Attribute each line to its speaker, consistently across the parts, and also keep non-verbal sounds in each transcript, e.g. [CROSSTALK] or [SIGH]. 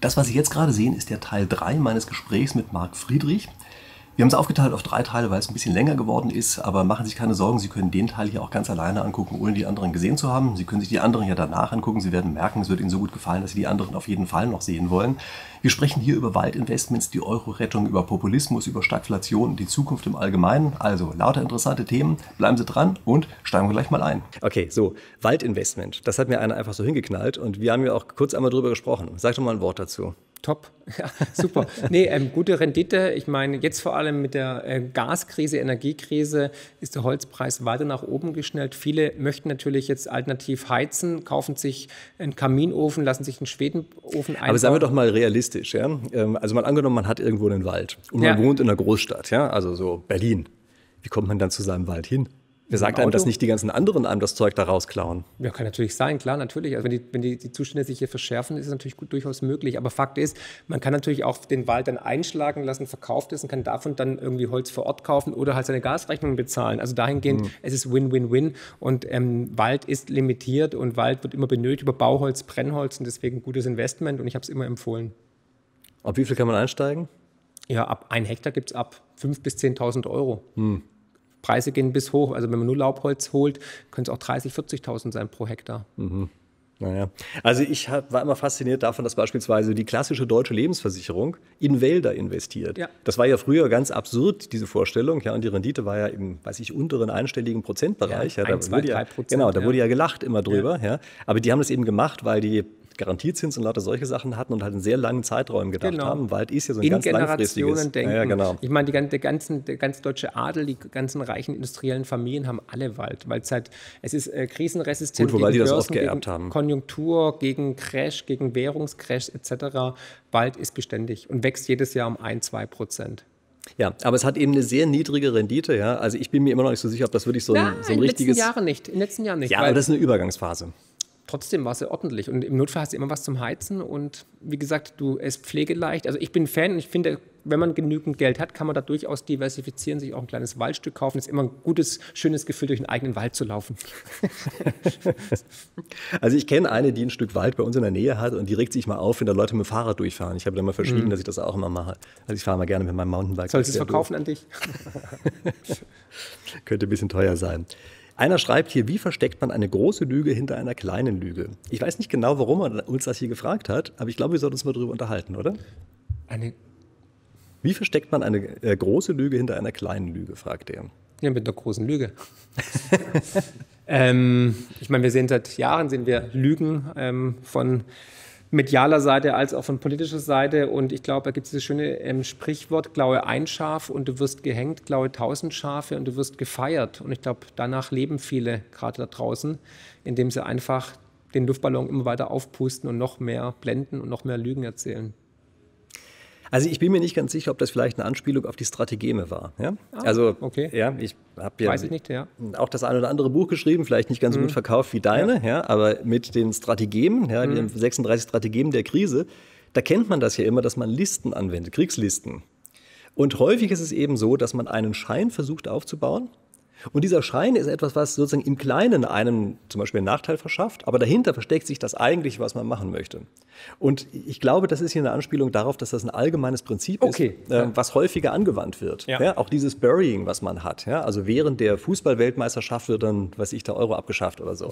Speaker 1: Das, was Sie jetzt gerade sehen, ist der Teil 3 meines Gesprächs mit Marc Friedrich. Wir haben es aufgeteilt auf drei Teile, weil es ein bisschen länger geworden ist, aber machen Sie sich keine Sorgen, Sie können den Teil hier auch ganz alleine angucken, ohne die anderen gesehen zu haben. Sie können sich die anderen ja danach angucken. Sie werden merken, es wird Ihnen so gut gefallen, dass Sie die anderen auf jeden Fall noch sehen wollen. Wir sprechen hier über Waldinvestments, die Euro-Rettung, über Populismus, über Stagflation und die Zukunft im Allgemeinen. Also lauter interessante Themen. Bleiben Sie dran und steigen wir gleich mal ein. Okay, so, Waldinvestment. Das hat mir einer einfach so hingeknallt und wir haben ja auch kurz einmal drüber gesprochen. Sag doch mal ein Wort dazu.
Speaker 2: Top, [LAUGHS] ja, super. Nee, ähm, gute Rendite. Ich meine, jetzt vor allem mit der äh, Gaskrise, Energiekrise ist der Holzpreis weiter nach oben geschnellt. Viele möchten natürlich jetzt alternativ heizen, kaufen sich einen Kaminofen, lassen sich einen Schwedenofen
Speaker 1: einbauen. Aber sagen wir doch mal realistisch. Ja? Ähm, also mal angenommen, man hat irgendwo einen Wald und man ja. wohnt in einer Großstadt, ja? also so Berlin. Wie kommt man dann zu seinem Wald hin? Wer sagt einem, dass nicht die ganzen anderen einem das Zeug da rausklauen?
Speaker 2: Ja, kann natürlich sein, klar, natürlich. Also wenn die, wenn die, die Zustände sich hier verschärfen, ist es natürlich gut, durchaus möglich. Aber Fakt ist, man kann natürlich auch den Wald dann einschlagen lassen, verkauft es und kann davon dann irgendwie Holz vor Ort kaufen oder halt seine Gasrechnung bezahlen. Also dahingehend, mhm. es ist Win-Win-Win. Und ähm, Wald ist limitiert und Wald wird immer benötigt über Bauholz, Brennholz und deswegen ein gutes Investment und ich habe es immer empfohlen.
Speaker 1: Ab wie viel kann man einsteigen?
Speaker 2: Ja, ab ein Hektar gibt es ab 5.000 bis 10.000 Euro. Mhm. Preise gehen bis hoch. Also wenn man nur Laubholz holt, können es auch 30.000, 40.000 sein pro Hektar.
Speaker 1: Mhm. Naja, also ich hab, war immer fasziniert davon, dass beispielsweise die klassische deutsche Lebensversicherung in Wälder investiert. Ja. Das war ja früher ganz absurd, diese Vorstellung. Ja, und die Rendite war ja im, weiß ich, unteren einstelligen Prozentbereich. Ja, ja, da ein, zwei, ja, Prozent, genau, da wurde ja gelacht immer drüber. Ja. Aber die haben das eben gemacht, weil die Garantiezins und lauter solche Sachen hatten und halt einen sehr langen Zeitraum gedacht genau. haben. Wald ist ja so ein
Speaker 2: In
Speaker 1: ganz
Speaker 2: Generationen
Speaker 1: langfristiges.
Speaker 2: denken. Ja, genau. Ich meine, die, der, ganzen, der ganze deutsche Adel, die ganzen reichen industriellen Familien haben alle Wald, weil es halt, es ist äh, krisenresistent
Speaker 1: Gut, wobei die das oft geerbt haben.
Speaker 2: Konjunktur, gegen Crash, gegen Währungscrash etc. Wald ist beständig und wächst jedes Jahr um ein, zwei Prozent.
Speaker 1: Ja, aber es hat eben eine sehr niedrige Rendite. Ja? Also ich bin mir immer noch nicht so sicher, ob das wirklich so ein, ja, so ein richtiges...
Speaker 2: In den letzten Jahren nicht. In den letzten Jahren nicht.
Speaker 1: Ja, aber das ist eine Übergangsphase
Speaker 2: trotzdem war es ja ordentlich. Und im Notfall hast du immer was zum Heizen und wie gesagt, du es pflegeleicht. Also ich bin Fan und ich finde, wenn man genügend Geld hat, kann man da durchaus diversifizieren, sich auch ein kleines Waldstück kaufen. Es ist immer ein gutes, schönes Gefühl, durch einen eigenen Wald zu laufen. [LAUGHS]
Speaker 1: also ich kenne eine, die ein Stück Wald bei uns in der Nähe hat und die regt sich mal auf, wenn da Leute mit dem Fahrrad durchfahren. Ich habe da mal verschwiegen, mhm. dass ich das auch immer mache. Also ich fahre mal gerne mit meinem Mountainbike.
Speaker 2: Sollst du es verkaufen durch. an dich? [LAUGHS]
Speaker 1: Könnte ein bisschen teuer sein. Einer schreibt hier, wie versteckt man eine große Lüge hinter einer kleinen Lüge? Ich weiß nicht genau, warum er uns das hier gefragt hat, aber ich glaube, wir sollten uns mal darüber unterhalten, oder?
Speaker 2: Eine
Speaker 1: wie versteckt man eine äh, große Lüge hinter einer kleinen Lüge, fragt er.
Speaker 2: Ja, mit einer großen Lüge. [LAUGHS] ähm, ich meine, wir sehen seit Jahren sehen wir Lügen ähm, von medialer Seite als auch von politischer Seite. Und ich glaube, da gibt es dieses schöne ähm, Sprichwort, klaue ein Schaf und du wirst gehängt, klaue tausend Schafe und du wirst gefeiert. Und ich glaube, danach leben viele gerade da draußen, indem sie einfach den Luftballon immer weiter aufpusten und noch mehr blenden und noch mehr Lügen erzählen.
Speaker 1: Also ich bin mir nicht ganz sicher, ob das vielleicht eine Anspielung auf die Strategeme war. Ja?
Speaker 2: Ah, also okay.
Speaker 1: ja, ich habe ja,
Speaker 2: nicht, ja
Speaker 1: auch das eine oder andere Buch geschrieben, vielleicht nicht ganz so mhm. gut verkauft wie deine, ja. ja. aber mit den Strategemen, ja, mhm. den 36 Strategemen der Krise, da kennt man das ja immer, dass man Listen anwendet, Kriegslisten. Und häufig ist es eben so, dass man einen Schein versucht aufzubauen und dieser Schein ist etwas, was sozusagen im Kleinen einem zum Beispiel einen Nachteil verschafft, aber dahinter versteckt sich das eigentliche, was man machen möchte. Und ich glaube, das ist hier eine Anspielung darauf, dass das ein allgemeines Prinzip
Speaker 2: okay.
Speaker 1: ist, äh, was häufiger angewandt wird. Ja. Ja, auch dieses Burying, was man hat. Also während der Fußballweltmeisterschaft wird dann, weiß ich, der Euro abgeschafft oder so.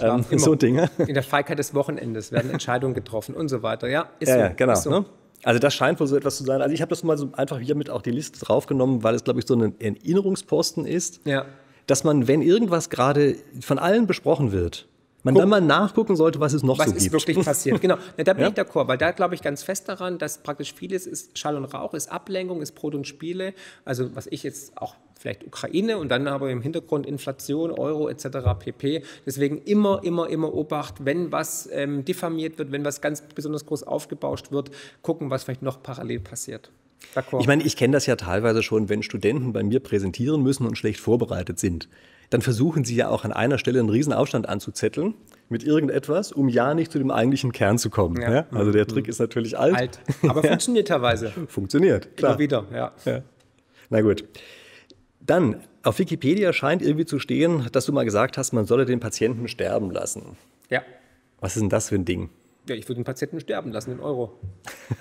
Speaker 2: Ähm, [LAUGHS] so Dinge. In der Feigheit des Wochenendes werden Entscheidungen getroffen und so weiter. Ja,
Speaker 1: ist so. genau. Ist so. Ne? Also das scheint wohl so etwas zu sein. Also ich habe das mal so einfach hier mit auch die Liste draufgenommen, weil es, glaube ich, so ein Erinnerungsposten ist,
Speaker 2: ja.
Speaker 1: dass man, wenn irgendwas gerade von allen besprochen wird, man Guck, dann mal nachgucken sollte, was es noch
Speaker 2: was
Speaker 1: so gibt.
Speaker 2: Was ist wirklich passiert? Genau, ja, da [LAUGHS] bin ja? ich d'accord, weil da glaube ich ganz fest daran, dass praktisch vieles ist Schall und Rauch, ist Ablenkung, ist Brot und Spiele. Also was ich jetzt auch vielleicht Ukraine und dann aber im Hintergrund Inflation, Euro etc. pp. Deswegen immer, immer, immer Obacht, wenn was ähm, diffamiert wird, wenn was ganz besonders groß aufgebauscht wird, gucken, was vielleicht noch parallel passiert.
Speaker 1: Ich meine, ich kenne das ja teilweise schon, wenn Studenten bei mir präsentieren müssen und schlecht vorbereitet sind dann versuchen sie ja auch an einer Stelle einen riesen Aufstand anzuzetteln mit irgendetwas, um ja nicht zu dem eigentlichen Kern zu kommen. Ja. Ja? Also der Trick ist natürlich alt. alt.
Speaker 2: Aber [LAUGHS] funktioniert teilweise.
Speaker 1: Funktioniert,
Speaker 2: klar. Immer wieder, ja.
Speaker 1: ja. Na gut. Dann, auf Wikipedia scheint irgendwie zu stehen, dass du mal gesagt hast, man solle den Patienten sterben lassen.
Speaker 2: Ja.
Speaker 1: Was ist denn das für ein Ding?
Speaker 2: Ja, ich würde den Patienten sterben lassen in Euro.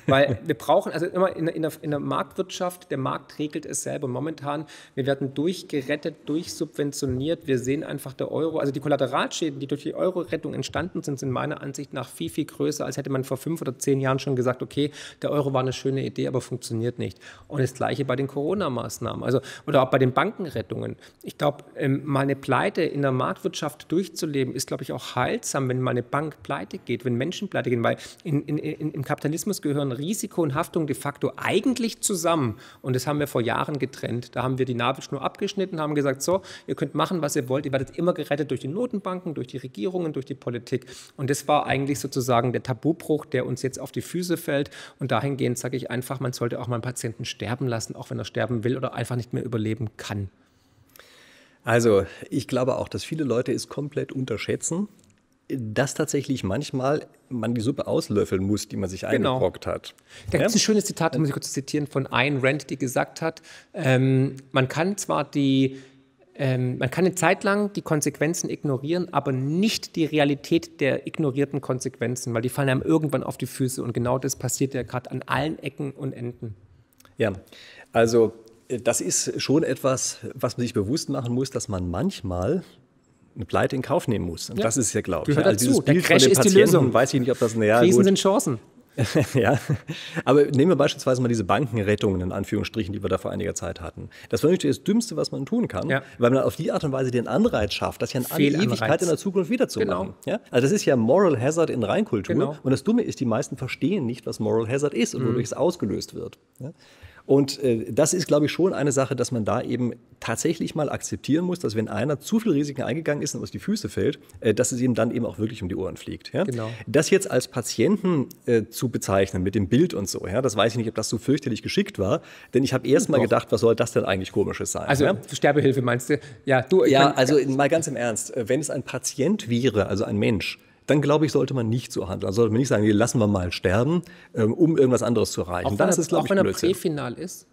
Speaker 2: Weil wir brauchen, also immer in, in, der, in der Marktwirtschaft, der Markt regelt es selber. Momentan, wir werden durchgerettet, durchsubventioniert. Wir sehen einfach der Euro, also die Kollateralschäden, die durch die Euro-Rettung entstanden sind, sind meiner Ansicht nach viel, viel größer, als hätte man vor fünf oder zehn Jahren schon gesagt, okay, der Euro war eine schöne Idee, aber funktioniert nicht. Und das Gleiche bei den Corona-Maßnahmen, also oder auch bei den Bankenrettungen. Ich glaube, ähm, mal eine Pleite in der Marktwirtschaft durchzuleben, ist, glaube ich, auch heilsam, wenn mal eine Bank pleite geht, wenn Menschen pleite gehen, weil in, in, in, im Kapitalismus gehören Risiko und Haftung de facto eigentlich zusammen. Und das haben wir vor Jahren getrennt. Da haben wir die Nabelschnur abgeschnitten, haben gesagt, so, ihr könnt machen, was ihr wollt, ihr werdet immer gerettet durch die Notenbanken, durch die Regierungen, durch die Politik. Und das war eigentlich sozusagen der Tabubruch, der uns jetzt auf die Füße fällt. Und dahingehend sage ich einfach, man sollte auch mal einen Patienten sterben lassen, auch wenn er sterben will oder einfach nicht mehr überleben kann.
Speaker 1: Also, ich glaube auch, dass viele Leute es komplett unterschätzen, dass tatsächlich manchmal man die Suppe auslöffeln muss, die man sich genau. eingebrockt hat.
Speaker 2: Da gibt es ein schönes Zitat, das muss ich kurz zitieren, von Ayn Rand, die gesagt hat, ähm, man kann zwar die, ähm, man kann eine Zeit lang die Konsequenzen ignorieren, aber nicht die Realität der ignorierten Konsequenzen, weil die fallen einem irgendwann auf die Füße und genau das passiert ja gerade an allen Ecken und Enden.
Speaker 1: Ja, also das ist schon etwas, was man sich bewusst machen muss, dass man manchmal eine Pleite in Kauf nehmen muss. Und ja. das ist ja, glaube
Speaker 2: ich. Also dazu. Der Crash ist die Lösung.
Speaker 1: Weiß ich nicht, ob das eine
Speaker 2: ja, Krisen gut. sind Chancen. [LAUGHS]
Speaker 1: ja, aber nehmen wir beispielsweise mal diese Bankenrettungen in Anführungsstrichen, die wir da vor einiger Zeit hatten. Das war natürlich das Dümmste, was man tun kann, ja. weil man auf die Art und Weise den Anreiz schafft, das ja in alle Ewigkeit in der Zukunft wiederzumachen. Genau. Ja? Also das ist ja Moral Hazard in Reinkultur. Genau. Und das Dumme ist, die meisten verstehen nicht, was Moral Hazard ist und wodurch mhm. es ausgelöst wird. Ja? Und äh, das ist, glaube ich, schon eine Sache, dass man da eben tatsächlich mal akzeptieren muss, dass wenn einer zu viel Risiken eingegangen ist und aus die Füße fällt, äh, dass es ihm dann eben auch wirklich um die Ohren fliegt. Ja? Genau. Das jetzt als Patienten äh, zu bezeichnen mit dem Bild und so, ja, das weiß ich nicht, ob das so fürchterlich geschickt war, denn ich habe erst mal gedacht, was soll das denn eigentlich komisches sein?
Speaker 2: Also
Speaker 1: ja?
Speaker 2: Sterbehilfe meinst du?
Speaker 1: Ja, du. Ja, also mal ganz im Ernst, äh, wenn es ein Patient wäre, also ein Mensch, dann glaube ich, sollte man nicht so handeln. Also sollte man nicht sagen, hier lassen wir mal sterben, ähm, um irgendwas anderes zu erreichen.
Speaker 2: Auch, dann ist es, auch wenn er präfinal ist?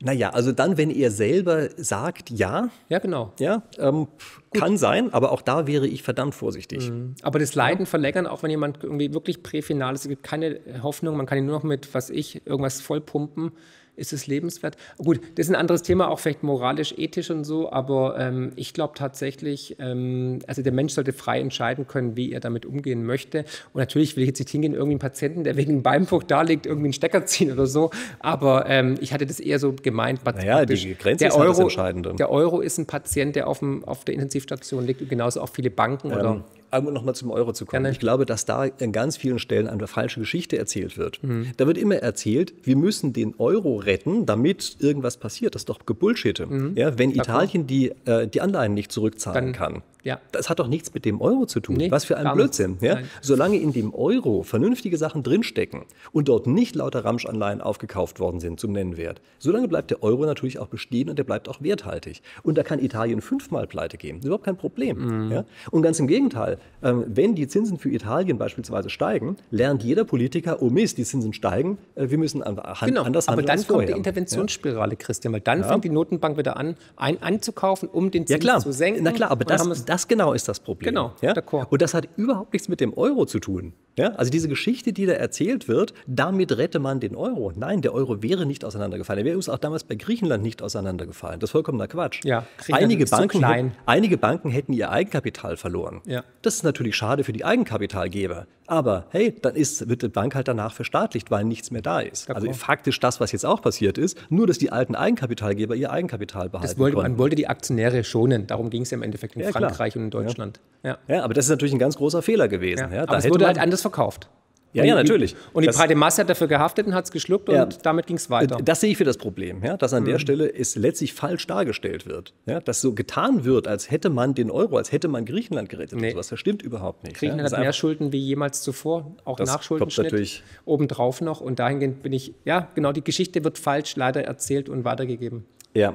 Speaker 1: Naja, also dann, wenn er selber sagt, ja.
Speaker 2: Ja, genau.
Speaker 1: Ja, ähm, kann sein, aber auch da wäre ich verdammt vorsichtig. Mhm.
Speaker 2: Aber das Leiden ja. verlängern, auch wenn jemand irgendwie wirklich präfinal ist, es gibt keine Hoffnung, man kann ihn nur noch mit, was ich, irgendwas vollpumpen ist es lebenswert? Gut, das ist ein anderes Thema, auch vielleicht moralisch, ethisch und so, aber ähm, ich glaube tatsächlich, ähm, also der Mensch sollte frei entscheiden können, wie er damit umgehen möchte. Und natürlich will ich jetzt nicht hingehen, irgendwie einen Patienten, der wegen Beinbruch da liegt, irgendwie einen Stecker ziehen oder so, aber ähm, ich hatte das eher so gemeint.
Speaker 1: Naja, die Grenze
Speaker 2: der
Speaker 1: ist halt
Speaker 2: Euro,
Speaker 1: das Entscheidende.
Speaker 2: Der Euro ist ein Patient, der auf, dem, auf der Intensivstation liegt und genauso auch viele Banken oder
Speaker 1: ähm, um nochmal zum Euro zu kommen. Gerne. Ich glaube, dass da an ganz vielen Stellen eine falsche Geschichte erzählt wird. Mhm. Da wird immer erzählt, wir müssen den Euro retten, damit irgendwas passiert. Das ist doch Gebullshitte. Mhm. Ja, wenn Italien die, äh, die Anleihen nicht zurückzahlen Dann, kann, ja. Das hat doch nichts mit dem Euro zu tun. Nee, Was für ein Blödsinn. Ja? Solange in dem Euro vernünftige Sachen drinstecken und dort nicht lauter Ramschanleihen aufgekauft worden sind zum Nennwert, solange bleibt der Euro natürlich auch bestehen und der bleibt auch werthaltig. Und da kann Italien fünfmal pleite gehen. Das ist überhaupt kein Problem. Mhm. Ja? Und ganz im Gegenteil, ähm, wenn die Zinsen für Italien beispielsweise steigen, lernt jeder Politiker, oh Mist, die Zinsen steigen, äh, wir müssen an,
Speaker 2: genau. anders handeln. Aber dann kommt die Interventionsspirale, Christian, weil dann fängt die Notenbank wieder an, ein, anzukaufen, um den Zins zu senken.
Speaker 1: Na klar, aber das, das das genau ist das Problem.
Speaker 2: Genau,
Speaker 1: ja? Und das hat überhaupt nichts mit dem Euro zu tun. Ja? Also diese Geschichte, die da erzählt wird, damit rette man den Euro. Nein, der Euro wäre nicht auseinandergefallen. Er wäre uns auch damals bei Griechenland nicht auseinandergefallen. Das ist vollkommener Quatsch.
Speaker 2: Ja,
Speaker 1: einige, Banken, einige Banken hätten ihr Eigenkapital verloren. Ja. Das ist natürlich schade für die Eigenkapitalgeber. Aber hey, dann ist, wird die Bank halt danach verstaatlicht, weil nichts mehr da ist. Also faktisch das, was jetzt auch passiert ist, nur dass die alten Eigenkapitalgeber ihr Eigenkapital behalten
Speaker 2: wollte, Man wollte die Aktionäre schonen. Darum ging es ja im Endeffekt in ja, Frankreich klar. und in Deutschland.
Speaker 1: Ja. ja. aber das ist natürlich ein ganz großer Fehler gewesen. Ja.
Speaker 2: aber es wurde halt anders verkauft.
Speaker 1: Ja, ja, natürlich.
Speaker 2: Und die das, breite Masse hat dafür gehaftet und hat es geschluckt ja, und damit ging es weiter.
Speaker 1: Das sehe ich für das Problem, ja, dass an mhm. der Stelle es letztlich falsch dargestellt wird. Ja, dass so getan wird, als hätte man den Euro, als hätte man Griechenland gerettet. Nee. Das stimmt überhaupt nicht.
Speaker 2: Griechenland hat mehr Schulden wie jemals zuvor, auch Nachschuldenschnitt obendrauf noch. Und dahingehend bin ich, ja, genau, die Geschichte wird falsch leider erzählt und weitergegeben.
Speaker 1: Ja,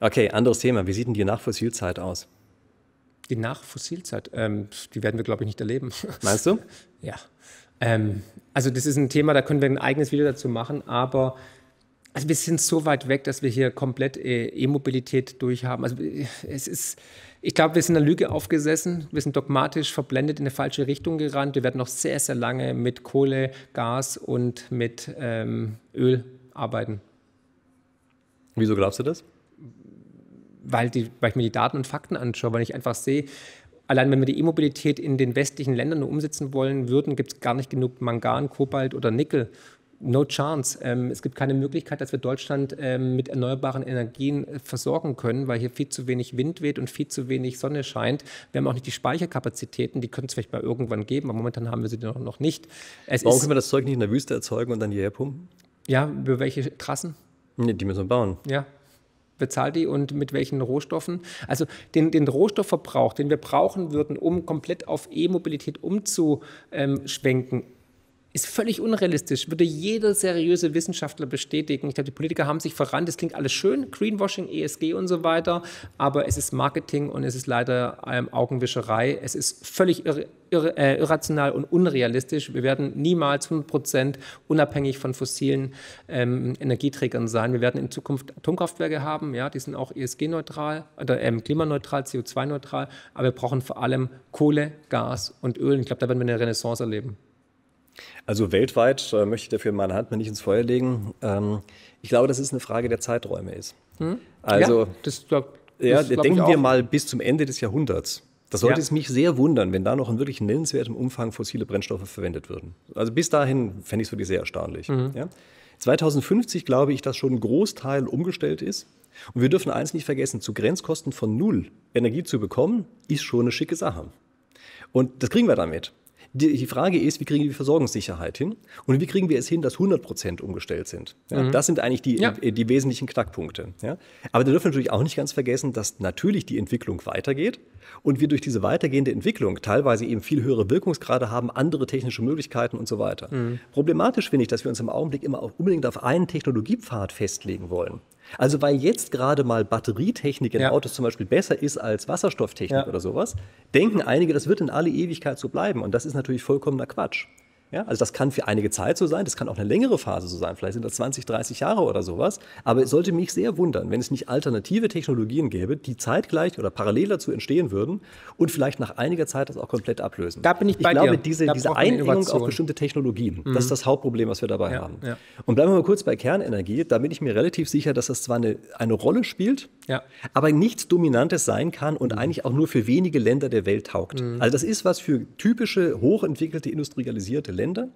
Speaker 1: okay, anderes Thema. Wie sieht denn die Nachfossilzeit aus?
Speaker 2: Die Nachfossilzeit, ähm, die werden wir, glaube ich, nicht erleben.
Speaker 1: Meinst du? [LAUGHS]
Speaker 2: ja. Ähm, also das ist ein Thema, da können wir ein eigenes Video dazu machen, aber also wir sind so weit weg, dass wir hier komplett äh, E-Mobilität durchhaben. Also es ist, Ich glaube, wir sind einer Lüge aufgesessen. Wir sind dogmatisch verblendet in eine falsche Richtung gerannt. Wir werden noch sehr, sehr lange mit Kohle, Gas und mit ähm, Öl arbeiten.
Speaker 1: Wieso glaubst du das?
Speaker 2: Weil, die, weil ich mir die Daten und Fakten anschaue, weil ich einfach sehe, allein wenn wir die E-Mobilität in den westlichen Ländern nur umsetzen wollen würden, gibt es gar nicht genug Mangan, Kobalt oder Nickel no chance. Ähm, es gibt keine Möglichkeit, dass wir Deutschland ähm, mit erneuerbaren Energien äh, versorgen können, weil hier viel zu wenig Wind weht und viel zu wenig Sonne scheint. Wir haben auch nicht die Speicherkapazitäten, die können es vielleicht mal irgendwann geben, aber momentan haben wir sie noch nicht.
Speaker 1: Es Warum können wir das Zeug nicht in der Wüste erzeugen und dann hierher pumpen?
Speaker 2: Ja, über welche Trassen?
Speaker 1: Nee, die müssen wir bauen.
Speaker 2: Ja, bezahlt die und mit welchen Rohstoffen. Also den, den Rohstoffverbrauch, den wir brauchen würden, um komplett auf E-Mobilität umzuschwenken, ist völlig unrealistisch, würde jeder seriöse Wissenschaftler bestätigen. Ich glaube, die Politiker haben sich verrannt. Das klingt alles schön, Greenwashing, ESG und so weiter, aber es ist Marketing und es ist leider ähm, Augenwischerei. Es ist völlig irre, irre, äh, irrational und unrealistisch. Wir werden niemals 100 Prozent unabhängig von fossilen ähm, Energieträgern sein. Wir werden in Zukunft Atomkraftwerke haben, ja, die sind auch ESG-neutral oder ähm, klimaneutral, CO2-neutral, aber wir brauchen vor allem Kohle, Gas und Öl. Ich glaube, da werden wir eine Renaissance erleben.
Speaker 1: Also weltweit äh, möchte ich dafür meine Hand mal nicht ins Feuer legen. Ähm, ich glaube, dass es eine Frage der Zeiträume ist. Hm? Also, ja, das, glaub, das ja, denken wir mal bis zum Ende des Jahrhunderts. Da sollte ja. es mich sehr wundern, wenn da noch in wirklich nennenswertem Umfang fossile Brennstoffe verwendet würden. Also bis dahin fände ich es wirklich sehr erstaunlich. Mhm. Ja? 2050 glaube ich, dass schon ein Großteil umgestellt ist. Und wir dürfen eins nicht vergessen, zu Grenzkosten von null Energie zu bekommen, ist schon eine schicke Sache. Und das kriegen wir damit. Die, die, Frage ist, wie kriegen wir die Versorgungssicherheit hin und wie kriegen wir es hin, dass 100 Prozent umgestellt sind. Ja, mhm. Das sind eigentlich die, ja. die wesentlichen Knackpunkte. Ja? Aber da dürfen wir natürlich auch nicht ganz vergessen, dass natürlich die Entwicklung weitergeht und wir durch diese weitergehende Entwicklung teilweise eben viel höhere Wirkungsgrade haben, andere technische Möglichkeiten und so weiter. Mhm. Problematisch finde ich, dass wir uns im Augenblick immer auch unbedingt auf einen Technologiepfad festlegen wollen. Also weil jetzt gerade mal Batterietechnik in ja. Autos zum Beispiel besser ist als Wasserstofftechnik ja. oder sowas, denken einige, das wird in alle Ewigkeit so bleiben. Und das ist natürlich vollkommener Quatsch. Ja, also das kann für einige Zeit so sein, das kann auch eine längere Phase so sein, vielleicht sind das 20, 30 Jahre oder sowas. Aber es sollte mich sehr wundern, wenn es nicht alternative Technologien gäbe, die zeitgleich oder parallel dazu entstehen würden und vielleicht nach einiger Zeit das auch komplett ablösen.
Speaker 2: Da bin ich bei
Speaker 1: ich glaube,
Speaker 2: dir.
Speaker 1: diese, diese Einengung auf bestimmte Technologien, mhm. das ist das Hauptproblem, was wir dabei ja, haben. Ja. Und bleiben wir mal kurz bei Kernenergie. Da bin ich mir relativ sicher, dass das zwar eine, eine Rolle spielt, ja. aber nichts Dominantes sein kann und mhm. eigentlich auch nur für wenige Länder der Welt taugt. Mhm. Also das ist was für typische, hochentwickelte, industrialisierte Länder. Länder.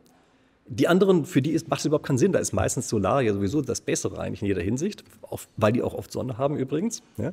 Speaker 1: Die anderen, für die ist, macht es überhaupt keinen Sinn. Da ist meistens Solar ja sowieso das Bessere eigentlich in jeder Hinsicht, weil die auch oft Sonne haben übrigens. Ja.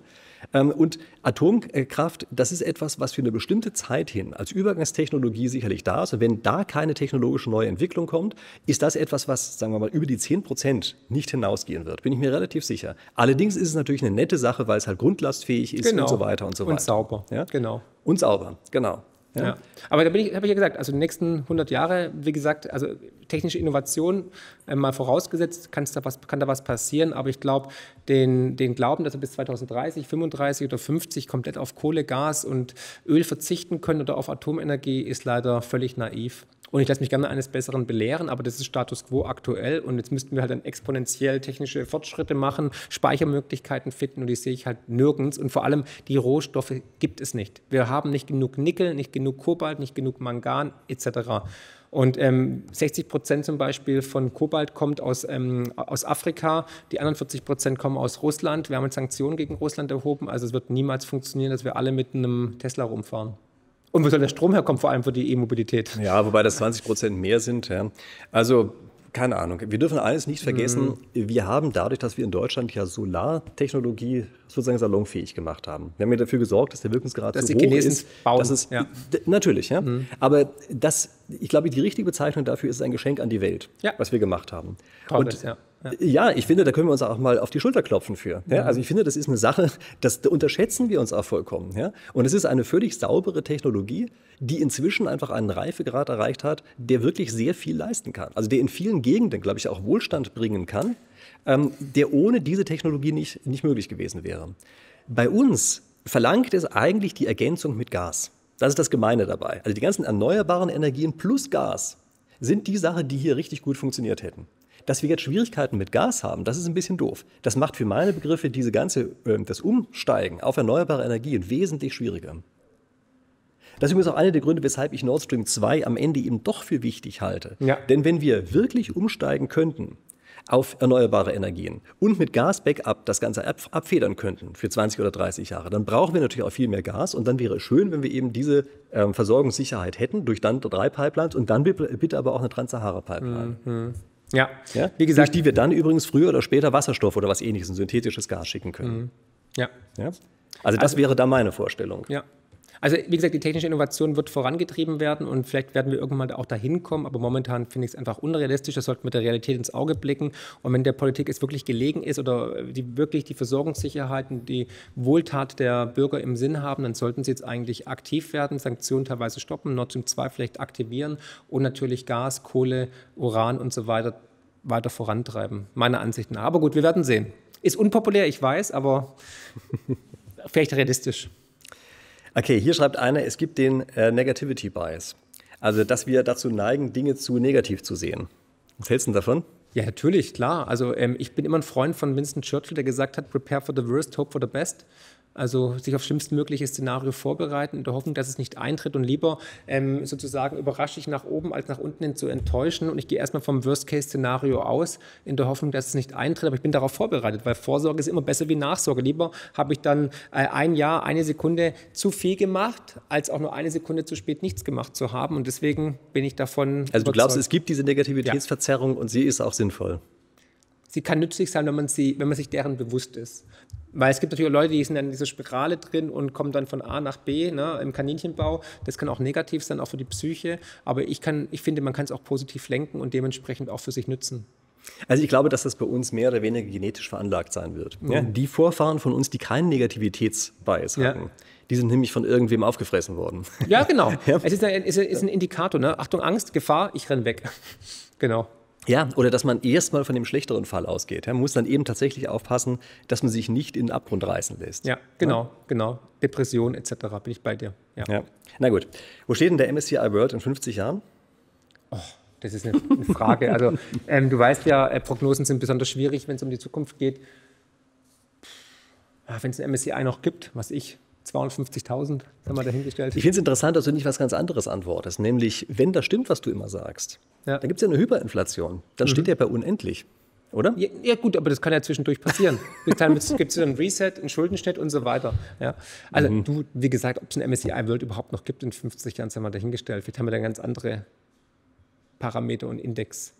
Speaker 1: Ähm, und Atomkraft, das ist etwas, was für eine bestimmte Zeit hin als Übergangstechnologie sicherlich da ist. Und wenn da keine technologische neue Entwicklung kommt, ist das etwas, was, sagen wir mal, über die 10 Prozent nicht hinausgehen wird. Bin ich mir relativ sicher. Allerdings ist es natürlich eine nette Sache, weil es halt grundlastfähig ist genau. und so weiter und so weiter.
Speaker 2: Und sauber. Ja? Genau.
Speaker 1: Und sauber, genau.
Speaker 2: Ja. ja. Aber da habe ich ja gesagt, also die nächsten 100 Jahre, wie gesagt, also technische Innovation äh, mal vorausgesetzt, da was, kann da was passieren, aber ich glaube, den, den Glauben, dass wir bis 2030, 35 oder 50 komplett auf Kohle, Gas und Öl verzichten können oder auf Atomenergie, ist leider völlig naiv. Und ich lasse mich gerne eines Besseren belehren, aber das ist Status quo aktuell. Und jetzt müssten wir halt dann exponentiell technische Fortschritte machen, Speichermöglichkeiten finden und die sehe ich halt nirgends. Und vor allem die Rohstoffe gibt es nicht. Wir haben nicht genug Nickel, nicht genug Kobalt, nicht genug Mangan etc. Und ähm, 60 Prozent zum Beispiel von Kobalt kommt aus, ähm, aus Afrika, die anderen 40 Prozent kommen aus Russland. Wir haben Sanktionen gegen Russland erhoben, also es wird niemals funktionieren, dass wir alle mit einem Tesla rumfahren. Und wo soll der Strom herkommen, vor allem für die E-Mobilität?
Speaker 1: Ja, wobei das 20 Prozent mehr sind. Ja. Also keine Ahnung. Wir dürfen eines nicht vergessen. Mhm. Wir haben dadurch, dass wir in Deutschland ja Solartechnologie sozusagen salonfähig gemacht haben. Wir haben ja dafür gesorgt, dass der Wirkungsgrad dass so hoch Chinesen ist.
Speaker 2: Bauen.
Speaker 1: Dass es, ja. Natürlich, ja. Mhm. Aber das, ich glaube, die richtige Bezeichnung dafür ist ein Geschenk an die Welt, ja. was wir gemacht haben.
Speaker 2: Tolles, Und ja.
Speaker 1: Ja. ich finde, da können wir uns auch mal auf die Schulter klopfen für. Ja? Also ich finde, das ist eine Sache, das unterschätzen wir uns auch vollkommen. Ja? Und es ist eine völlig saubere Technologie, die inzwischen einfach einen Reifegrad erreicht hat, der wirklich sehr viel leisten kann. Also der in vielen Gegenden, glaube ich, auch Wohlstand bringen kann, ähm, der ohne diese Technologie nicht, nicht möglich gewesen wäre. Bei uns verlangt es eigentlich die Ergänzung mit Gas. Das ist das Gemeine dabei. Also die ganzen erneuerbaren Energien plus Gas sind die Sachen, die hier richtig gut funktioniert hätten. Dass wir jetzt Schwierigkeiten mit Gas haben, das ist ein bisschen doof. Das macht für meine Begriffe diese ganze, äh, das Umsteigen auf erneuerbare Energien wesentlich schwieriger. Das ist übrigens auch einer der Gründe, weshalb ich Nord Stream 2 am Ende eben doch für wichtig halte. Ja. Denn wenn wir wirklich umsteigen könnten auf erneuerbare Energien und mit Gas-Backup das Ganze ab abfedern könnten für 20 oder 30 Jahre, dann brauchen wir natürlich auch viel mehr Gas und dann wäre es schön, wenn wir eben diese ähm, Versorgungssicherheit hätten durch dann drei Pipelines und dann bitte aber auch eine Trans-Sahara-Pipeline. Mhm.
Speaker 2: Ja.
Speaker 1: ja, wie gesagt. Durch die wir dann übrigens früher oder später Wasserstoff oder was ähnliches, ein synthetisches Gas schicken können. Mhm.
Speaker 2: Ja.
Speaker 1: ja. Also das also, wäre da meine Vorstellung.
Speaker 2: Ja. Also wie gesagt, die technische Innovation wird vorangetrieben werden und vielleicht werden wir irgendwann auch dahin kommen, aber momentan finde ich es einfach unrealistisch. Das sollte mit der Realität ins Auge blicken. Und wenn der Politik es wirklich gelegen ist oder die wirklich die Versorgungssicherheit und die Wohltat der Bürger im Sinn haben, dann sollten sie jetzt eigentlich aktiv werden, Sanktionen teilweise stoppen, Nord Stream 2 vielleicht aktivieren und natürlich Gas, Kohle, Uran und so weiter weiter vorantreiben, meiner Ansicht nach. Aber gut, wir werden sehen. Ist unpopulär, ich weiß, aber [LAUGHS] vielleicht realistisch.
Speaker 1: Okay, hier schreibt einer, es gibt den äh, Negativity Bias. Also, dass wir dazu neigen, Dinge zu negativ zu sehen. Was hältst du davon?
Speaker 2: Ja, natürlich, klar. Also ähm, ich bin immer ein Freund von Winston Churchill, der gesagt hat, prepare for the worst, hope for the best. Also sich auf schlimmstmögliche Szenario vorbereiten, in der Hoffnung, dass es nicht eintritt und lieber ähm, sozusagen überraschig nach oben als nach unten hin zu enttäuschen. Und ich gehe erstmal vom Worst-Case-Szenario aus, in der Hoffnung, dass es nicht eintritt. Aber ich bin darauf vorbereitet, weil Vorsorge ist immer besser wie Nachsorge. Lieber habe ich dann äh, ein Jahr, eine Sekunde zu viel gemacht, als auch nur eine Sekunde zu spät nichts gemacht zu haben. Und deswegen bin ich davon.
Speaker 1: Also überzeugt. du glaubst, es gibt diese Negativitätsverzerrung ja. und sie ist auch sinnvoll.
Speaker 2: Sie kann nützlich sein, wenn man, sie, wenn man sich deren bewusst ist. Weil es gibt natürlich auch Leute, die sind dann in dieser Spirale drin und kommen dann von A nach B ne, im Kaninchenbau. Das kann auch negativ sein, auch für die Psyche. Aber ich, kann, ich finde, man kann es auch positiv lenken und dementsprechend auch für sich nützen.
Speaker 1: Also ich glaube, dass das bei uns mehr oder weniger genetisch veranlagt sein wird. Mhm. Ja, die Vorfahren von uns, die keinen Negativitätsbias ja. hatten, die sind nämlich von irgendwem aufgefressen worden.
Speaker 2: Ja, genau. [LAUGHS] ja. Es ist ein, ist ein Indikator. Ne? Achtung, Angst, Gefahr, ich renn weg. [LAUGHS] genau.
Speaker 1: Ja, oder dass man erstmal von dem schlechteren Fall ausgeht. Man muss dann eben tatsächlich aufpassen, dass man sich nicht in den Abgrund reißen lässt.
Speaker 2: Ja, genau, ja? genau. Depression etc. bin ich bei dir.
Speaker 1: Ja. ja. Na gut. Wo steht denn der MSCI World in 50 Jahren?
Speaker 2: Oh, das ist eine, eine Frage. also, ähm, du weißt ja, äh, Prognosen sind besonders schwierig, wenn es um die Zukunft geht. Wenn es ein MSCI noch gibt, was ich 250.000 haben wir dahingestellt.
Speaker 1: Ich finde es interessant, dass du nicht was ganz anderes antwortest. Nämlich, wenn das stimmt, was du immer sagst, ja. dann gibt es ja eine Hyperinflation. Dann mhm. steht der bei unendlich. Oder?
Speaker 2: Ja, ja, gut, aber das kann ja zwischendurch passieren. Dann gibt es einen Reset, einen Schuldenschnitt und so weiter. Ja. Also mhm. du, wie gesagt, ob es ein MSCI World überhaupt noch gibt in 50 Jahren, haben wir dahingestellt. Vielleicht haben wir dann ganz andere Parameter und Index.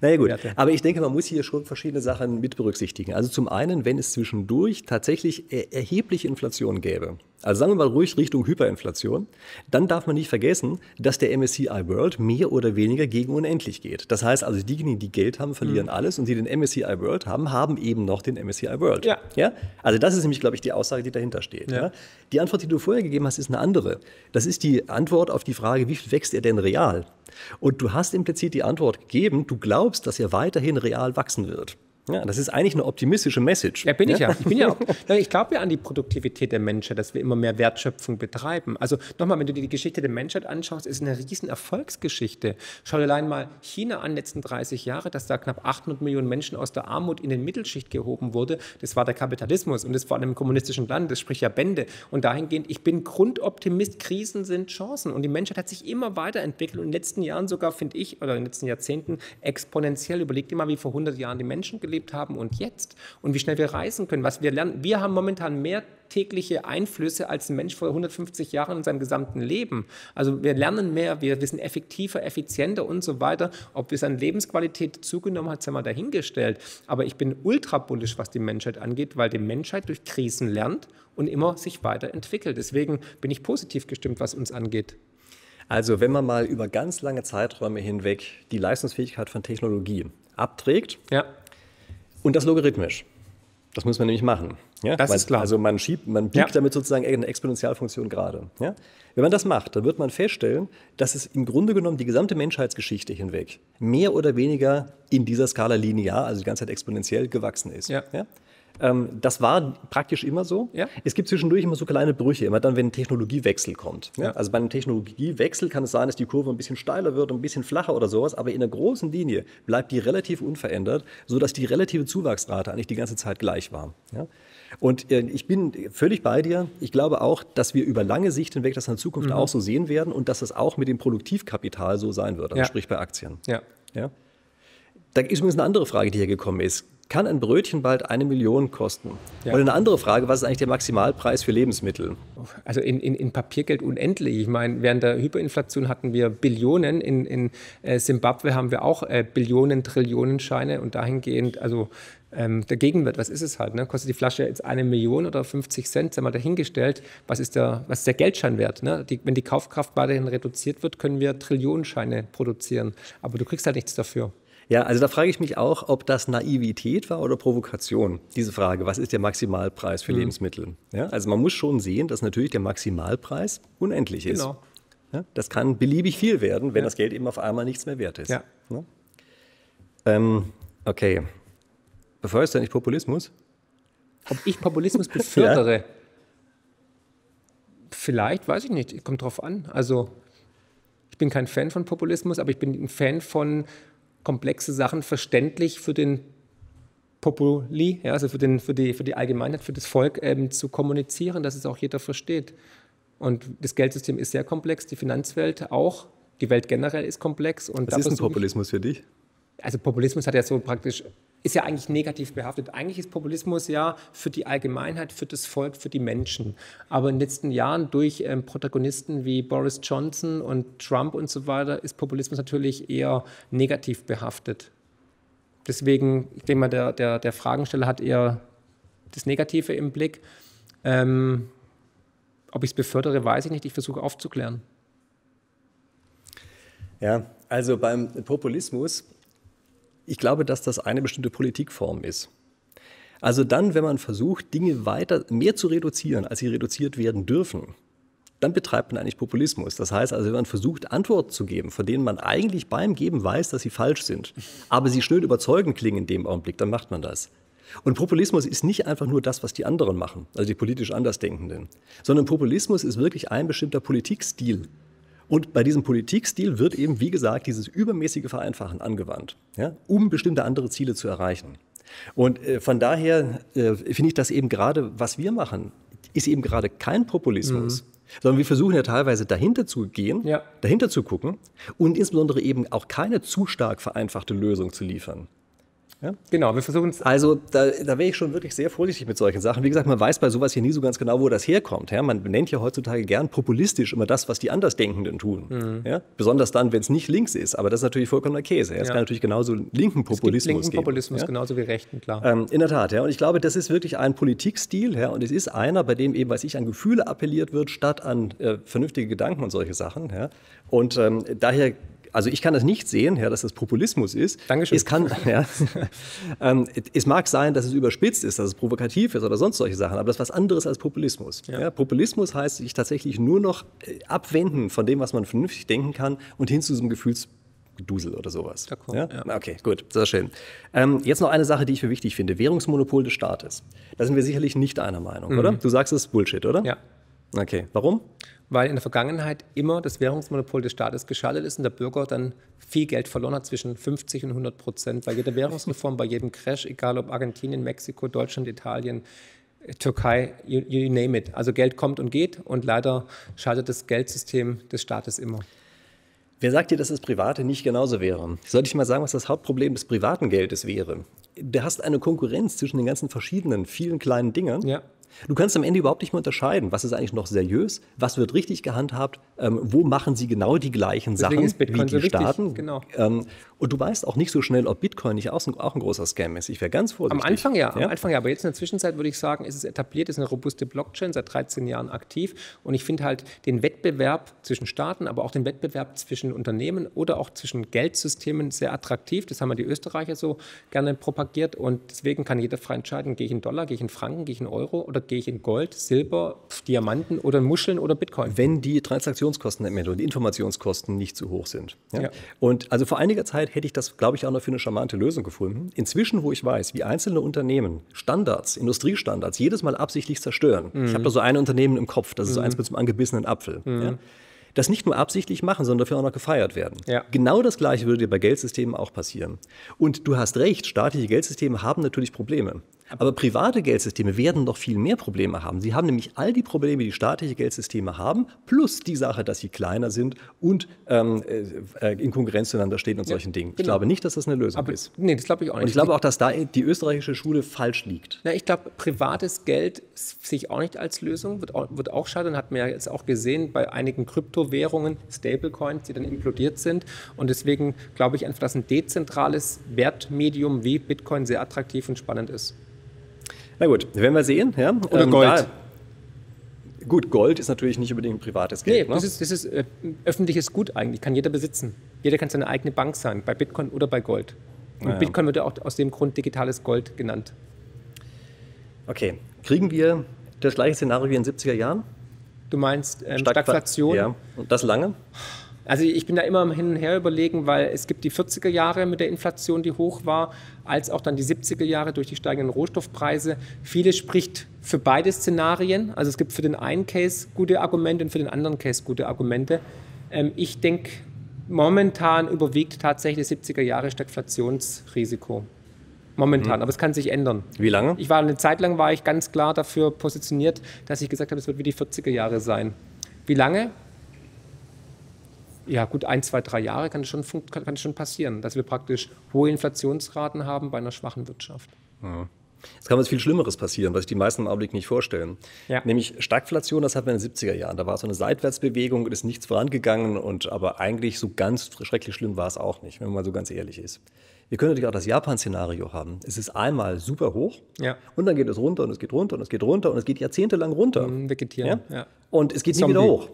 Speaker 1: Naja gut, aber ich denke, man muss hier schon verschiedene Sachen mit berücksichtigen. Also zum einen, wenn es zwischendurch tatsächlich erhebliche Inflation gäbe, also sagen wir mal ruhig Richtung Hyperinflation, dann darf man nicht vergessen, dass der MSCI World mehr oder weniger gegen unendlich geht. Das heißt also, diejenigen, die Geld haben, verlieren mhm. alles und die den MSCI World haben, haben eben noch den MSCI World. Ja. ja? Also das ist nämlich, glaube ich, die Aussage, die dahinter steht. Ja. ja. Die Antwort, die du vorher gegeben hast, ist eine andere. Das ist die Antwort auf die Frage, wie viel wächst er denn real? Und du hast implizit die Antwort gegeben, du glaubst, dass er weiterhin real wachsen wird. Ja, das ist eigentlich eine optimistische Message.
Speaker 2: Ja, bin ich ja. Ich, bin ja [LAUGHS] ich glaube ja an die Produktivität der Menschheit, dass wir immer mehr Wertschöpfung betreiben. Also nochmal, wenn du dir die Geschichte der Menschheit anschaust, ist eine riesen Erfolgsgeschichte. Schau dir allein mal China an, letzten 30 Jahre, dass da knapp 800 Millionen Menschen aus der Armut in den Mittelschicht gehoben wurde. Das war der Kapitalismus und das war in einem kommunistischen Land, das spricht ja Bände. Und dahingehend, ich bin Grundoptimist, Krisen sind Chancen. Und die Menschheit hat sich immer weiterentwickelt und in den letzten Jahren sogar, finde ich, oder in den letzten Jahrzehnten exponentiell. Überleg dir mal, wie vor 100 Jahren die Menschen gelebt erlebt haben und jetzt und wie schnell wir reisen können, was wir lernen. Wir haben momentan mehr tägliche Einflüsse als ein Mensch vor 150 Jahren in seinem gesamten Leben. Also wir lernen mehr, wir, wir sind effektiver, effizienter und so weiter. Ob es an Lebensqualität zugenommen hat, sei mal dahingestellt. Aber ich bin ultra bullisch, was die Menschheit angeht, weil die Menschheit durch Krisen lernt und immer sich weiterentwickelt. Deswegen bin ich positiv gestimmt, was uns angeht.
Speaker 1: Also wenn man mal über ganz lange Zeiträume hinweg die Leistungsfähigkeit von Technologie abträgt, ja. Und das logarithmisch. Das muss man nämlich machen. Ja?
Speaker 2: Das
Speaker 1: man,
Speaker 2: ist klar.
Speaker 1: Also man schiebt, man biegt ja. damit sozusagen eine Exponentialfunktion gerade. Ja? Wenn man das macht, dann wird man feststellen, dass es im Grunde genommen die gesamte Menschheitsgeschichte hinweg mehr oder weniger in dieser Skala linear, also die ganze Zeit exponentiell gewachsen ist. Ja. Ähm, das war praktisch immer so.
Speaker 2: Ja.
Speaker 1: Es gibt zwischendurch immer so kleine Brüche, immer dann, wenn ein Technologiewechsel kommt. Ja? Also bei einem Technologiewechsel kann es sein, dass die Kurve ein bisschen steiler wird, ein bisschen flacher oder sowas, aber in der großen Linie bleibt die relativ unverändert, sodass die relative Zuwachsrate eigentlich die ganze Zeit gleich war. Ja? Und äh, ich bin völlig bei dir. Ich glaube auch, dass wir über lange Sicht hinweg das in der Zukunft auch so sehen werden und dass das auch mit dem Produktivkapital so sein wird, also sprich bei Aktien.
Speaker 2: Ja.
Speaker 1: Ja? Da ist übrigens eine andere Frage, die hier gekommen ist. Kann ein Brötchen bald eine Million kosten?
Speaker 2: Ja.
Speaker 1: Oder eine andere Frage, was ist eigentlich der Maximalpreis für Lebensmittel?
Speaker 2: Also in, in, in Papiergeld unendlich. Ich meine, während der Hyperinflation hatten wir Billionen. In, in äh, Simbabwe haben wir auch äh, Billionen, Trillionen Scheine und dahingehend, also ähm, der Gegenwert, was ist es halt? Ne? Kostet die Flasche jetzt eine Million oder 50 Cent? Sei mal dahingestellt, was ist der, was ist der Geldschein wert? Ne? Die, wenn die Kaufkraft weiterhin reduziert wird, können wir Trillionenscheine produzieren. Aber du kriegst halt nichts dafür.
Speaker 1: Ja, also da frage ich mich auch, ob das Naivität war oder Provokation. Diese Frage, was ist der Maximalpreis
Speaker 2: Mhm.
Speaker 1: für Lebensmittel? Ja, also man muss schon sehen, dass natürlich der Maximalpreis unendlich ist.
Speaker 2: Genau.
Speaker 1: Ja, das kann beliebig viel werden, wenn das Geld eben auf einmal nichts mehr wert ist.
Speaker 2: Ja.
Speaker 1: Ne? Ähm, okay. Befeuerst du nicht Populismus?
Speaker 2: Ob ich Populismus [LAUGHS] befördere? Vielleicht, weiß ich nicht. Kommt drauf an. Also, ich bin kein Fan von Populismus, aber ich bin ein Fan von komplexe Sachen verständlich für den Populi, ja, also für, den, für, die, für die Allgemeinheit, für das Volk ähm, zu kommunizieren, dass es auch jeder versteht. Und das Geldsystem ist sehr komplex, die Finanzwelt auch, die Welt generell ist komplex. Und
Speaker 1: Was ist ein Populismus für dich?
Speaker 2: also Populismus hat ja so praktisch, ist ja eigentlich negativ behaftet. Eigentlich ist Populismus ja für die Allgemeinheit, für das Volk, für die Menschen. Aber in den letzten Jahren durch ähm, Protagonisten wie Boris Johnson und Trump und so weiter ist Populismus natürlich eher negativ behaftet. Deswegen, ich denke mal, der, der, der Fragensteller hat eher das Negative im Blick. Ähm, ob ich es befördere, weiß ich nicht. Ich versuche aufzuklären.
Speaker 1: Ja, also beim Populismus, ich glaube, dass das eine bestimmte Politikform ist. Also dann, wenn man versucht, Dinge weiter mehr zu reduzieren, als sie reduziert werden dürfen, dann betreibt man eigentlich Populismus. Das heißt also, wenn man versucht, Antworten zu geben, von denen man eigentlich beim Geben weiß, dass sie falsch sind, aber sie schnell überzeugend klingen in dem Augenblick, dann macht man das. Und Populismus ist nicht einfach nur das, was die anderen machen, also die politisch Andersdenkenden, sondern Populismus ist wirklich ein bestimmter Politikstil. Und bei diesem Politikstil wird eben, wie gesagt, dieses übermäßige Vereinfachen angewandt, ja, um bestimmte andere Ziele zu erreichen. Und äh, von daher äh, finde ich das eben gerade, was wir machen, ist eben gerade kein Populismus, sondern wir versuchen ja teilweise dahinter zu gehen,
Speaker 2: Ja.
Speaker 1: dahinter zu gucken und insbesondere eben auch keine zu stark vereinfachte Lösung zu liefern.
Speaker 2: Genau, wir versuchen es
Speaker 1: Also da, da wäre ich schon wirklich sehr vorsichtig mit solchen Sachen. Wie gesagt, man weiß bei sowas hier nie so ganz genau, wo das herkommt. Ja? Man nennt ja heutzutage gern populistisch immer das, was die Andersdenkenden tun. Ja? Besonders dann, wenn es nicht links ist. Aber das ist natürlich vollkommener Käse. Ja? Es
Speaker 2: Ja.
Speaker 1: kann natürlich genauso linken
Speaker 2: Es gibt
Speaker 1: Populismus
Speaker 2: linken
Speaker 1: geben.
Speaker 2: Populismus,
Speaker 1: ja?
Speaker 2: genauso wie rechten, klar.
Speaker 1: Ähm, in der Tat, ja. Und ich glaube, das ist wirklich ein Politikstil, ja. Und es ist einer, bei dem eben, weiß ich, an Gefühle appelliert wird, statt an äh, vernünftige Gedanken und solche Sachen, ja. Und ähm, daher, also ich kann das nicht sehen, ja, dass das Populismus ist.
Speaker 2: Dankeschön.
Speaker 1: Es kann, [LAUGHS] ja, ähm, es mag sein, dass es überspitzt ist, dass es provokativ ist oder sonst solche Sachen, aber das ist was anderes als Populismus. Ja. Populismus heißt sich tatsächlich nur noch äh, abwenden von dem, was man vernünftig denken kann und hin zu diesem Gefühls Gedusel oder sowas.
Speaker 2: D'accord,
Speaker 1: Ja?
Speaker 2: ja.
Speaker 1: Okay, gut, sehr schön. Ähm, jetzt noch eine Sache, die ich für wichtig finde: Währungsmonopol des Staates. Da sind wir sicherlich nicht einer Meinung, oder? Du sagst, es ist Bullshit, oder?
Speaker 2: Mhm. Ja.
Speaker 1: Okay, warum?
Speaker 2: Weil in der Vergangenheit immer das Währungsmonopol des Staates gescheitert ist und der Bürger dann viel Geld verloren hat, zwischen 50 und 100 Prozent. Bei jeder Währungsreform, bei jedem Crash, egal ob Argentinien, Mexiko, Deutschland, Italien, Türkei, you, you name it. Also Geld kommt und geht und leider scheitert das Geldsystem des Staates immer.
Speaker 1: Wer sagt dir, dass das Private nicht genauso wäre? Soll ich mal sagen, was das Hauptproblem des privaten Geldes wäre? Du hast eine Konkurrenz zwischen den ganzen verschiedenen, vielen kleinen Dingern.
Speaker 2: Ja.
Speaker 1: Du kannst am Ende überhaupt nicht mehr unterscheiden, was ist eigentlich noch seriös, was wird richtig gehandhabt, ähm, wo machen sie genau die gleichen
Speaker 2: Deswegen
Speaker 1: Sachen wie die
Speaker 2: so
Speaker 1: Staaten.
Speaker 2: genau.
Speaker 1: Ähm, und du weißt auch nicht so schnell, ob Bitcoin nicht auch, ein- auch ein großer Scam ist. Ich wäre ganz
Speaker 2: Am
Speaker 1: vorsichtig.
Speaker 2: Anfang ja, am Anfang ja, aber jetzt in der Zwischenzeit würde ich sagen, ist es etabliert, ist eine robuste Blockchain, seit 13 Jahren aktiv und ich finde halt den Wettbewerb zwischen Staaten, aber auch den Wettbewerb zwischen Unternehmen oder auch zwischen Geldsystemen sehr attraktiv. Das haben ja die Österreicher so gerne propagiert und deswegen kann jeder frei entscheiden, gehe ich in Dollar, gehe ich in Franken, gehe ich in Euro oder oder gehe ich in Gold, Silber, Diamanten oder Muscheln oder Bitcoin?
Speaker 1: Wenn die Transaktionskosten und die Informationskosten nicht zu hoch sind. Ja?
Speaker 2: Ja.
Speaker 1: Und also vor einiger Zeit hätte ich das, glaube ich, auch noch für eine charmante Lösung gefunden. Inzwischen, wo ich weiß, wie einzelne Unternehmen Standards, Industriestandards jedes Mal absichtlich zerstören. Ich habe da so ein Unternehmen im Kopf, das ist so eins mit so einem angebissenen Apfel. Ja? das nicht nur absichtlich machen, sondern dafür auch noch gefeiert werden.
Speaker 2: Ja.
Speaker 1: Genau das Gleiche würde dir bei Geldsystemen auch passieren. Und du hast recht, staatliche Geldsysteme haben natürlich Probleme. Aber private Geldsysteme werden noch viel mehr Probleme haben. Sie haben nämlich all die Probleme, die staatliche Geldsysteme haben, plus die Sache, dass sie kleiner sind und ähm, äh, in Konkurrenz zueinander stehen und
Speaker 2: Ja,
Speaker 1: solchen Dingen. Ich
Speaker 2: genau.
Speaker 1: glaube nicht, dass das eine Lösung
Speaker 2: Aber
Speaker 1: ist.
Speaker 2: nee, das glaube ich auch nicht.
Speaker 1: Und ich glaube auch, dass da die österreichische Schule falsch liegt.
Speaker 2: Na, ich glaube, privates Geld sehe ich auch nicht als Lösung, wird auch, wird auch scheitern. Hat man ja jetzt auch gesehen bei einigen Kryptowährungen, Stablecoins, die dann implodiert sind. Und deswegen glaube ich einfach, dass ein dezentrales Wertmedium wie Bitcoin sehr attraktiv und spannend ist.
Speaker 1: Na gut, werden wir sehen. Ja?
Speaker 2: Oder Gold.
Speaker 1: Da, gut, Gold ist natürlich nicht unbedingt privates
Speaker 2: Nee,
Speaker 1: Geld.
Speaker 2: das
Speaker 1: ne?
Speaker 2: ist, das ist äh, öffentliches Gut eigentlich, kann jeder besitzen. Jeder kann seine eigene Bank sein, bei Bitcoin oder bei Gold. Und
Speaker 1: Naja.
Speaker 2: Bitcoin wird ja auch aus dem Grund digitales Gold genannt.
Speaker 1: Okay, kriegen wir das gleiche Szenario wie in den 70er Jahren?
Speaker 2: Du meinst ähm,
Speaker 1: Stagfla-
Speaker 2: Stagflation?
Speaker 1: Ja, und das lange?
Speaker 2: Also ich bin da immer Hin und Her überlegen, weil es gibt die 40er Jahre mit der Inflation, die hoch war, als auch dann die 70er Jahre durch die steigenden Rohstoffpreise. Vieles spricht für beide Szenarien. Also es gibt für den einen Case gute Argumente und für den anderen Case gute Argumente. Ähm, ich denke, momentan überwiegt tatsächlich das 70er Jahre Stagflationsrisiko. Momentan, aber es kann sich ändern.
Speaker 1: Wie lange?
Speaker 2: Ich war eine Zeit lang war ich ganz klar dafür positioniert, dass ich gesagt habe, es wird wie die 40er Jahre sein. Wie lange? Ja, gut, ein, zwei, drei Jahre kann es schon, kann, schon passieren, dass wir praktisch hohe Inflationsraten haben bei einer schwachen Wirtschaft.
Speaker 1: Es kann was viel Schlimmeres passieren, was sich die meisten im Augenblick nicht vorstellen.
Speaker 2: Ja.
Speaker 1: Nämlich Stagflation, das hatten wir in den 70er Jahren. Da war so eine Seitwärtsbewegung und ist nichts vorangegangen. Und, aber eigentlich so ganz schrecklich schlimm war es auch nicht, wenn man mal so ganz ehrlich ist. Wir können natürlich auch das Japan-Szenario haben. Es ist einmal super hoch
Speaker 2: Ja.
Speaker 1: und dann geht es runter und es geht runter und es geht runter und es geht jahrzehntelang runter.
Speaker 2: Vegetieren.
Speaker 1: Ja?
Speaker 2: Ja.
Speaker 1: Und es geht nie
Speaker 2: Zombie.
Speaker 1: wieder hoch.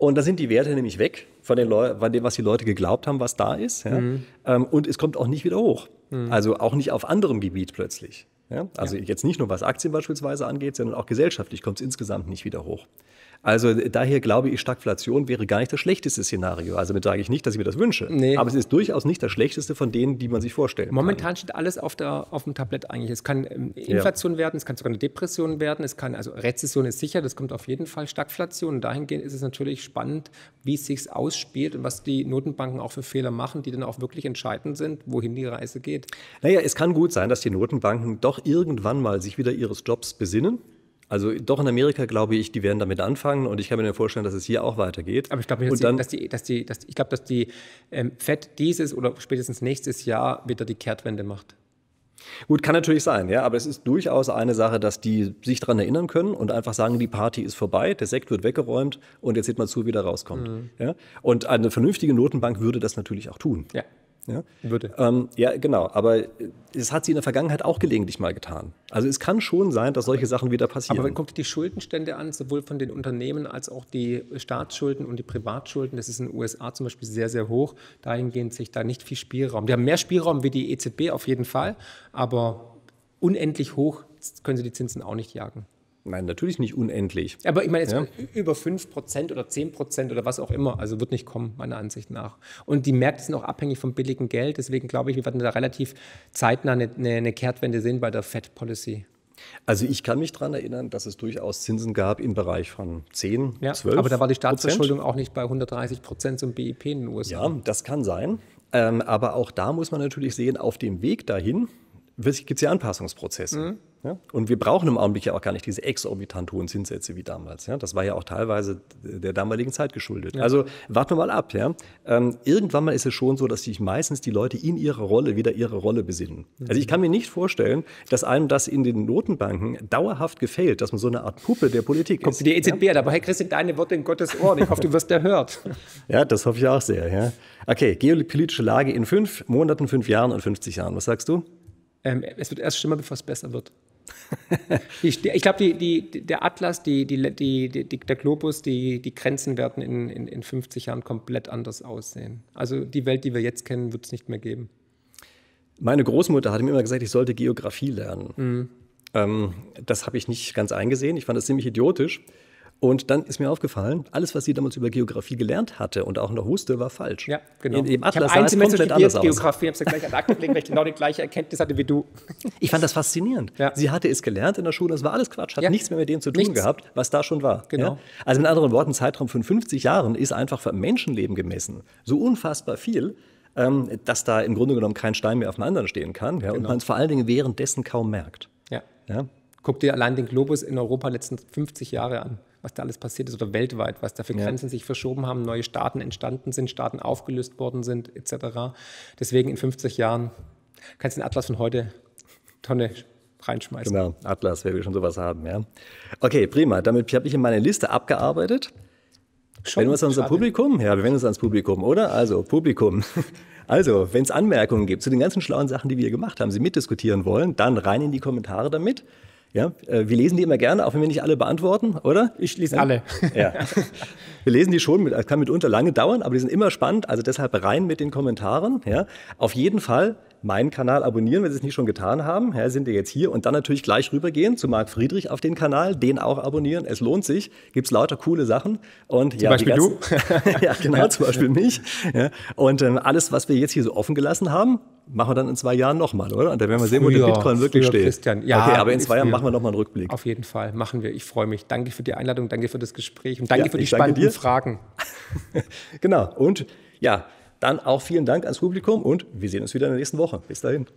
Speaker 2: Ja.
Speaker 1: Und da sind die Werte nämlich weg von, den Leu von dem, was die Leute geglaubt haben, was da ist. Ja? Ähm, und es kommt auch nicht wieder hoch. Also auch nicht auf anderem Gebiet plötzlich. Ja? Also jetzt nicht nur was Aktien beispielsweise angeht, sondern auch gesellschaftlich kommt es insgesamt nicht wieder hoch. Also daher glaube ich, Stagflation wäre gar nicht das schlechteste Szenario. Also damit sage ich nicht, dass ich mir das wünsche.
Speaker 2: Nee.
Speaker 1: Aber es ist durchaus nicht das schlechteste von denen, die man sich vorstellen kann.
Speaker 2: Momentan steht alles auf, der, auf dem Tablett eigentlich. Es kann ähm, Inflation werden, es kann sogar eine Depression werden, es kann, also Rezession ist sicher, das kommt auf jeden Fall, Stagflation. Und dahingehend ist es natürlich spannend, wie es sich ausspielt und was die Notenbanken auch für Fehler machen, die dann auch wirklich entscheidend sind, wohin die Reise geht.
Speaker 1: Naja, es kann gut sein, dass die Notenbanken doch irgendwann mal sich wieder ihres Jobs besinnen. Also doch in Amerika glaube ich, die werden damit anfangen und ich kann mir vorstellen, dass es hier auch weitergeht.
Speaker 2: Aber ich glaube dass,
Speaker 1: dann,
Speaker 2: die, dass, die, dass, die, dass ich glaube, dass die ähm, FED dieses oder spätestens nächstes Jahr wieder die Kehrtwende macht.
Speaker 1: Gut, kann natürlich sein, ja, aber es ist durchaus eine Sache, dass die sich daran erinnern können und einfach sagen, die Party ist vorbei, der Sekt wird weggeräumt und jetzt sieht man zu, wie der rauskommt.
Speaker 2: Mhm.
Speaker 1: Ja? Und eine vernünftige Notenbank würde das natürlich auch tun.
Speaker 2: Ja,
Speaker 1: Ja?
Speaker 2: würde.
Speaker 1: Ähm, ja, genau. Aber es hat sie in der Vergangenheit auch gelegentlich mal getan. Also es kann schon sein, dass solche Sachen wieder passieren.
Speaker 2: Aber guck dir die Schuldenstände an, sowohl von den Unternehmen als auch die Staatsschulden und die Privatschulden. Das ist in den USA zum Beispiel sehr, sehr hoch. Dahingehend sich da nicht viel Spielraum. Die haben mehr Spielraum wie die EZB auf jeden Fall, aber unendlich hoch können sie die Zinsen auch nicht jagen.
Speaker 1: Nein, natürlich nicht unendlich.
Speaker 2: Aber ich meine, jetzt
Speaker 1: Ja.
Speaker 2: über 5% oder 10% oder was auch immer, also wird nicht kommen, meiner Ansicht nach. Und die Märkte sind auch abhängig vom billigen Geld, deswegen glaube ich, wir werden da relativ zeitnah eine, eine, Kehrtwende sehen bei der Fed Policy.
Speaker 1: Also ich kann mich daran erinnern, dass es durchaus Zinsen gab im Bereich von 10,
Speaker 2: Ja,
Speaker 1: 12
Speaker 2: aber da war die. Staatsverschuldung auch nicht bei 130 Prozent zum BIP in den USA.
Speaker 1: Ja, das kann sein. Ähm, aber auch da muss man natürlich sehen, auf dem Weg dahin gibt es ja Anpassungsprozesse.
Speaker 2: Mhm.
Speaker 1: Ja? Und wir brauchen im Augenblick ja auch gar nicht diese exorbitant hohen Zinssätze wie damals. Ja? Das war ja auch teilweise der damaligen Zeit geschuldet. Also warten wir mal ab. Ja? Ähm, irgendwann mal ist es schon so, dass sich meistens die Leute in ihrer Rolle wieder ihre Rolle besinnen. Also ich kann mir nicht vorstellen, dass einem das in den Notenbanken dauerhaft gefällt, dass man so eine Art Puppe der Politik
Speaker 2: Kommt
Speaker 1: ist.
Speaker 2: die EZB aber hey Christian, deine Worte in Gottes Ohr. Ich hoffe, du wirst erhört. [LAUGHS]
Speaker 1: Ja, das hoffe ich auch sehr. Ja. Okay, geopolitische Lage in fünf Monaten, fünf Jahren und 50 Jahren. Was sagst du?
Speaker 2: Ähm, es wird erst schlimmer, bevor es besser wird. [LAUGHS] Die- ich glaube, der Atlas, die, die, die, der Globus, die, die Grenzen werden in, in, in 50 Jahren komplett anders aussehen. Also die Welt, die wir jetzt kennen, wird es nicht mehr geben.
Speaker 1: Meine Großmutter hat mir immer gesagt, ich sollte Geografie lernen. Ähm, das habe ich nicht ganz eingesehen. Ich fand das ziemlich idiotisch. Und dann ist mir aufgefallen, alles, was sie damals über Geografie gelernt hatte und auch noch wusste, war falsch.
Speaker 2: Ja, genau.
Speaker 1: In, Im
Speaker 2: Atlas ich habe ein Semester studiert Geografie, habe es ja gleich an Akte gelegt, weil ich genau die gleiche Erkenntnis hatte wie du. [LAUGHS]
Speaker 1: Ich fand das faszinierend. Ja. Sie hatte es gelernt in der Schule, das war alles Quatsch, hat ja. nichts mehr mit dem zu tun nichts. gehabt, was da schon war.
Speaker 2: Genau. Ja?
Speaker 1: Also mit anderen Worten, ein Zeitraum von 50 Jahren ist einfach für Menschenleben gemessen so unfassbar viel, ähm, dass da im Grunde genommen kein Stein mehr auf dem anderen stehen kann genau. und man es vor allen Dingen währenddessen kaum merkt.
Speaker 2: Ja. Guck dir allein den Globus in Europa letzten 50 Jahre an was da alles passiert ist oder weltweit, was da für Grenzen ja. sich verschoben haben, neue Staaten entstanden sind, Staaten aufgelöst worden sind, etc. Deswegen in 50 Jahren kannst du den Atlas von heute Tonne reinschmeißen.
Speaker 1: Genau, Atlas, wer will schon sowas haben, ja. Okay, prima. Damit habe ich in meine Liste abgearbeitet. Schon? Wenn wir uns an unser Publikum, ja, wir wenden uns ans Publikum, oder? Also, Publikum. [LAUGHS] Also, wenn es Anmerkungen gibt zu den ganzen schlauen Sachen, die wir gemacht haben, Sie mitdiskutieren wollen, dann rein in die Kommentare damit. Ja, äh, wir lesen die immer gerne, auch wenn wir nicht alle beantworten, oder?
Speaker 2: Ich lese ja? alle.
Speaker 1: Ja. [LAUGHS] Wir lesen die schon, kann mitunter lange dauern, aber die sind immer spannend. Also deshalb rein mit den Kommentaren. Ja. Auf jeden Fall meinen Kanal abonnieren, wenn Sie es nicht schon getan haben. Ja, sind wir jetzt hier und dann natürlich gleich rübergehen zu Marc Friedrich auf den Kanal, den auch abonnieren. Es lohnt sich, gibt es lauter coole Sachen. Und,
Speaker 2: zum ja, Beispiel ganzen,
Speaker 1: du? [LAUGHS] ja, genau, zum Beispiel mich. Ja. Und ähm, alles, was wir jetzt hier so offen gelassen haben, machen wir dann in zwei Jahren nochmal, oder? Und da werden wir sehen, wo der Bitcoin wirklich steht.
Speaker 2: Christian. Ja,
Speaker 1: okay, aber in zwei Jahren machen wir nochmal einen Rückblick.
Speaker 2: Auf jeden Fall, machen wir. Ich freue mich. Danke für die Einladung, danke für das Gespräch und danke ja, für die spannenden. Fragen. [LAUGHS]
Speaker 1: genau. Und ja, dann auch vielen Dank ans Publikum und wir sehen uns wieder in der nächsten Woche. Bis dahin.